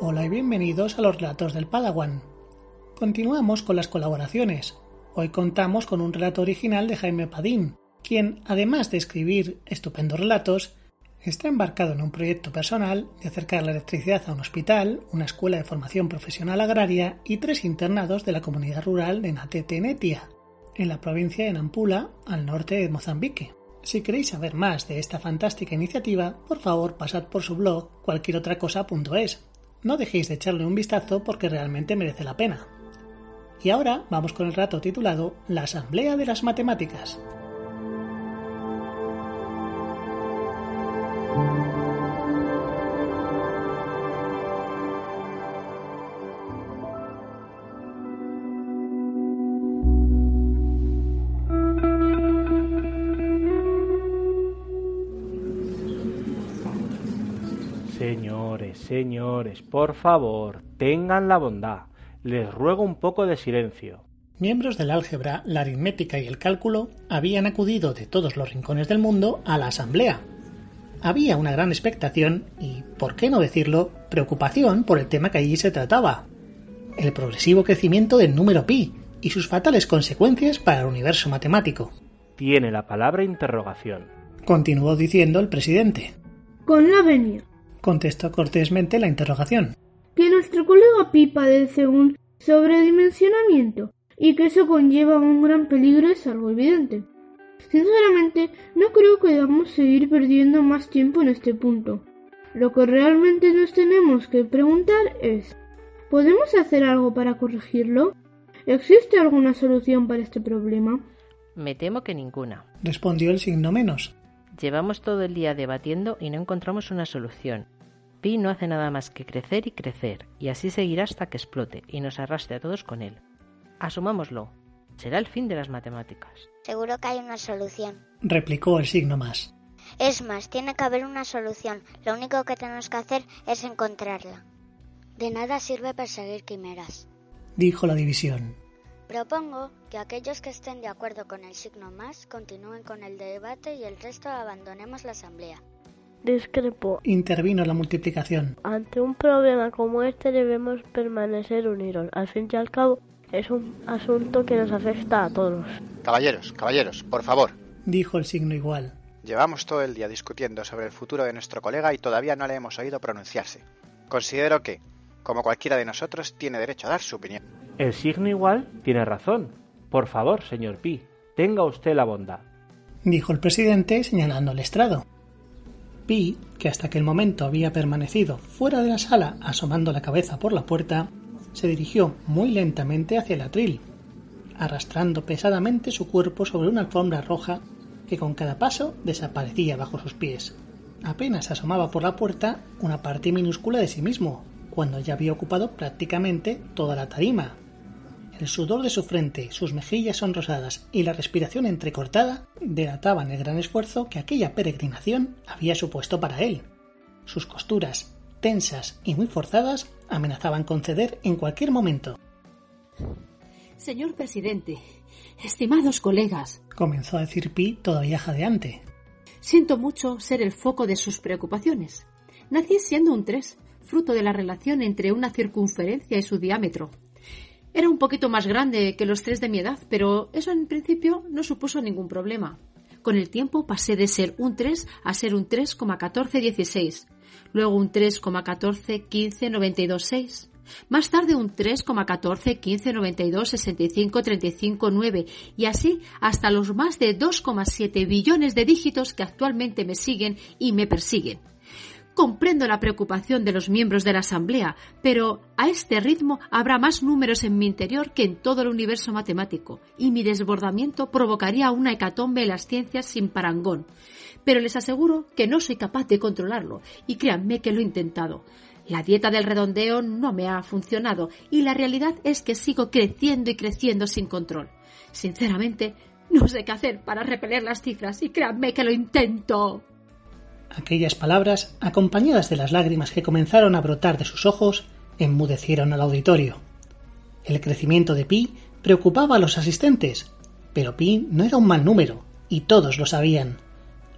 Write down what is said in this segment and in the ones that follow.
Hola y bienvenidos a los relatos del Padawan. Continuamos con las colaboraciones. Hoy contamos con un relato original de Jaime Padín, quien, además de escribir estupendos relatos, está embarcado en un proyecto personal de acercar la electricidad a un hospital, una escuela de formación profesional agraria y tres internados de la comunidad rural de Natetenetia, en la provincia de Nampula, al norte de Mozambique. Si queréis saber más de esta fantástica iniciativa, por favor pasad por su blog cualquierotracosa.es. No dejéis de echarle un vistazo porque realmente merece la pena. Y ahora vamos con el rato titulado La Asamblea de las Matemáticas. Señores, por favor, tengan la bondad. Les ruego un poco de silencio. Miembros del álgebra, la aritmética y el cálculo habían acudido de todos los rincones del mundo a la asamblea. Había una gran expectación y, por qué no decirlo, preocupación por el tema que allí se trataba. El progresivo crecimiento del número pi y sus fatales consecuencias para el universo matemático. Tiene la palabra interrogación. Continuó diciendo el presidente. Con la venia, Contestó cortésmente la interrogación. que nuestro colega Pi padece un sobredimensionamiento y que eso conlleva un gran peligro es algo evidente. Sinceramente, no creo que debamos seguir perdiendo más tiempo en este punto. Lo que realmente nos tenemos que preguntar es ¿Podemos hacer algo para corregirlo? ¿Existe alguna solución para este problema? Me temo que ninguna. Respondió el signo menos. Llevamos todo el día debatiendo y no encontramos una solución. Pi no hace nada más que crecer y crecer, y así seguirá hasta que explote y nos arrastre a todos con él. Asumámoslo. Será el fin de las matemáticas. Seguro que hay una solución. Replicó el signo más. Es más, tiene que haber una solución. Lo único que tenemos que hacer es encontrarla. De nada sirve perseguir quimeras. Dijo la división. Propongo que aquellos que estén de acuerdo con el signo más continúen con el debate y el resto abandonemos la asamblea. Discrepo. Intervino la multiplicación. Ante un problema como este debemos permanecer unidos. Al fin y al cabo, es un asunto que nos afecta a todos. Caballeros, caballeros, por favor. Dijo el signo igual. Llevamos todo el día discutiendo sobre el futuro de nuestro colega y todavía no le hemos oído pronunciarse. Considero que, como cualquiera de nosotros, tiene derecho a dar su opinión. El signo igual tiene razón. Por favor, señor Pi, tenga usted la bondad. Dijo el presidente señalando al estrado. Pi, que hasta aquel momento había permanecido fuera de la sala asomando la cabeza por la puerta, se dirigió muy lentamente hacia el atril, arrastrando pesadamente su cuerpo sobre una alfombra roja que con cada paso desaparecía bajo sus pies. Apenas asomaba por la puerta una parte minúscula de sí mismo, cuando ya había ocupado prácticamente toda la tarima. El sudor de su frente, sus mejillas sonrosadas y la respiración entrecortada delataban el gran esfuerzo que aquella peregrinación había supuesto para él. Sus costuras, tensas y muy forzadas, amenazaban con ceder en cualquier momento. Señor presidente, estimados colegas, Comenzó a decir Pi todavía jadeante. siento mucho ser el foco de sus preocupaciones. Nací siendo un 3, fruto de la relación entre una circunferencia y su diámetro. Era un poquito más grande que los tres de mi edad, pero eso en principio no supuso ningún problema. Con el tiempo pasé de ser un 3 a ser un 3,1416, luego un 3,141592,6, más tarde un 3,1415926535,9 y así hasta los más de 2,7 billones de dígitos que actualmente me siguen y me persiguen. Comprendo la preocupación de los miembros de la Asamblea, pero a este ritmo habrá más números en mi interior que en todo el universo matemático, y mi desbordamiento provocaría una hecatombe en las ciencias sin parangón. Pero les aseguro que no soy capaz de controlarlo, y créanme que lo he intentado. La dieta del redondeo no me ha funcionado, y la realidad es que sigo creciendo y creciendo sin control. Sinceramente, no sé qué hacer para repeler las cifras, y créanme que lo intento. Aquellas palabras, acompañadas de las lágrimas que comenzaron a brotar de sus ojos, enmudecieron al auditorio. El crecimiento de Pi preocupaba a los asistentes, pero Pi no era un mal número, y todos lo sabían.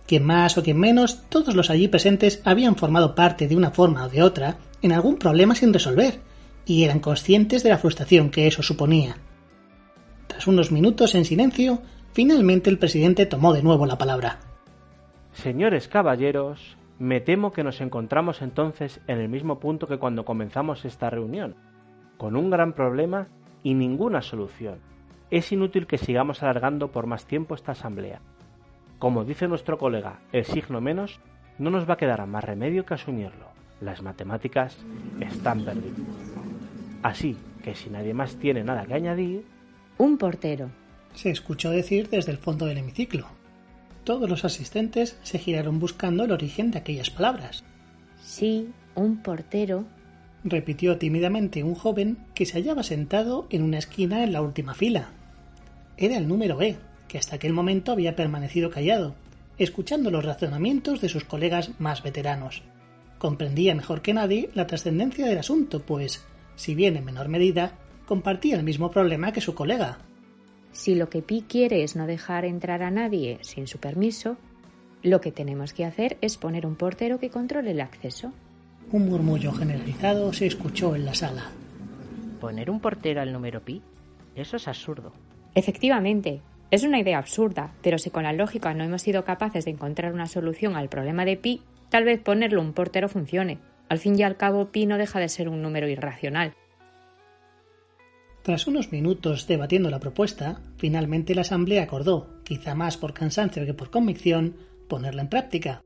Quien más o quien menos, todos los allí presentes habían formado parte de una forma o de otra en algún problema sin resolver, y eran conscientes de la frustración que eso suponía. Tras unos minutos en silencio, finalmente el presidente tomó de nuevo la palabra. Señores caballeros, me temo que nos encontramos entonces en el mismo punto que cuando comenzamos esta reunión, con un gran problema y ninguna solución. Es inútil que sigamos alargando por más tiempo esta asamblea. Como dice nuestro colega, el signo menos, no nos va a quedar más remedio que asumirlo. Las matemáticas están perdidas. Así que si nadie más tiene nada que añadir... Un portero. Se escuchó decir desde el fondo del hemiciclo. Todos los asistentes se giraron buscando el origen de aquellas palabras. Sí, un portero, repitió tímidamente un joven que se hallaba sentado en una esquina en la última fila. Era el número E, que hasta aquel momento había permanecido callado, escuchando los razonamientos de sus colegas más veteranos. Comprendía mejor que nadie la trascendencia del asunto, pues, si bien en menor medida, compartía el mismo problema que su colega, si lo que Pi quiere es no dejar entrar a nadie sin su permiso, lo que tenemos que hacer es poner un portero que controle el acceso. Un murmullo generalizado se escuchó en la sala. ¿Poner un portero al número pi? Eso es absurdo. Efectivamente, es una idea absurda, pero si con la lógica no hemos sido capaces de encontrar una solución al problema de pi, tal vez ponerlo un portero funcione. Al fin y al cabo, pi no deja de ser un número irracional, tras unos minutos debatiendo la propuesta, finalmente la Asamblea acordó, quizá más por cansancio que por convicción, ponerla en práctica.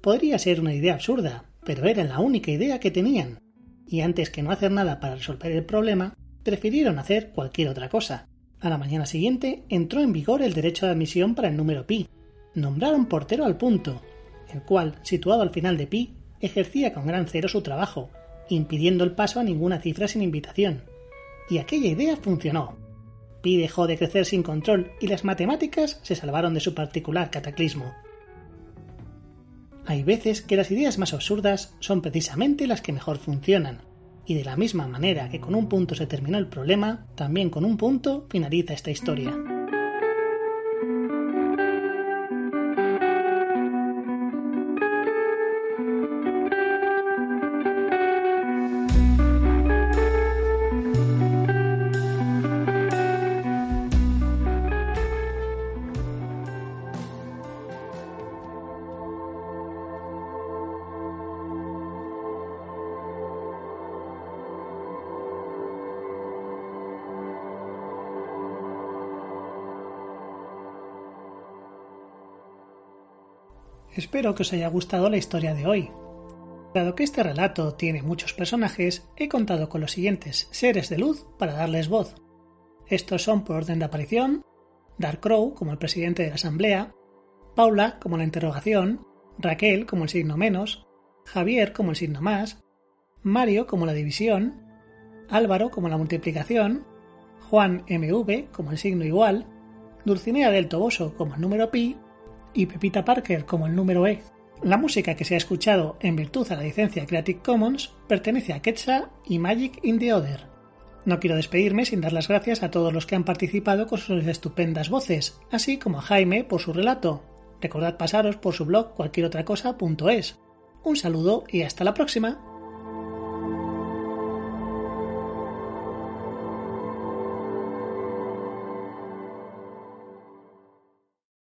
Podría ser una idea absurda, pero era la única idea que tenían, y antes que no hacer nada para resolver el problema, prefirieron hacer cualquier otra cosa. A la mañana siguiente entró en vigor el derecho de admisión para el número pi. Nombraron portero al punto, el cual, situado al final de pi, ejercía con gran cero su trabajo, impidiendo el paso a ninguna cifra sin invitación y aquella idea funcionó. Pi dejó de crecer sin control y las matemáticas se salvaron de su particular cataclismo. Hay veces que las ideas más absurdas son precisamente las que mejor funcionan, y de la misma manera que con un punto se terminó el problema, también con un punto finaliza esta historia. Espero que os haya gustado la historia de hoy. Dado que este relato tiene muchos personajes, he contado con los siguientes seres de luz para darles voz. Estos son por orden de aparición, Dark Crow como el presidente de la Asamblea, Paula como la interrogación, Raquel como el signo menos, Javier como el signo más, Mario como la división, Álvaro como la multiplicación, Juan MV como el signo igual, Dulcinea del Toboso como el número pi y Pepita Parker como el número E. La música que se ha escuchado en virtud a la licencia Creative Commons pertenece a Quetzal y Magic in the Other. No quiero despedirme sin dar las gracias a todos los que han participado con sus estupendas voces, así como a Jaime por su relato. Recordad pasaros por su blog cualquierotracosa.es. Un saludo y hasta la próxima.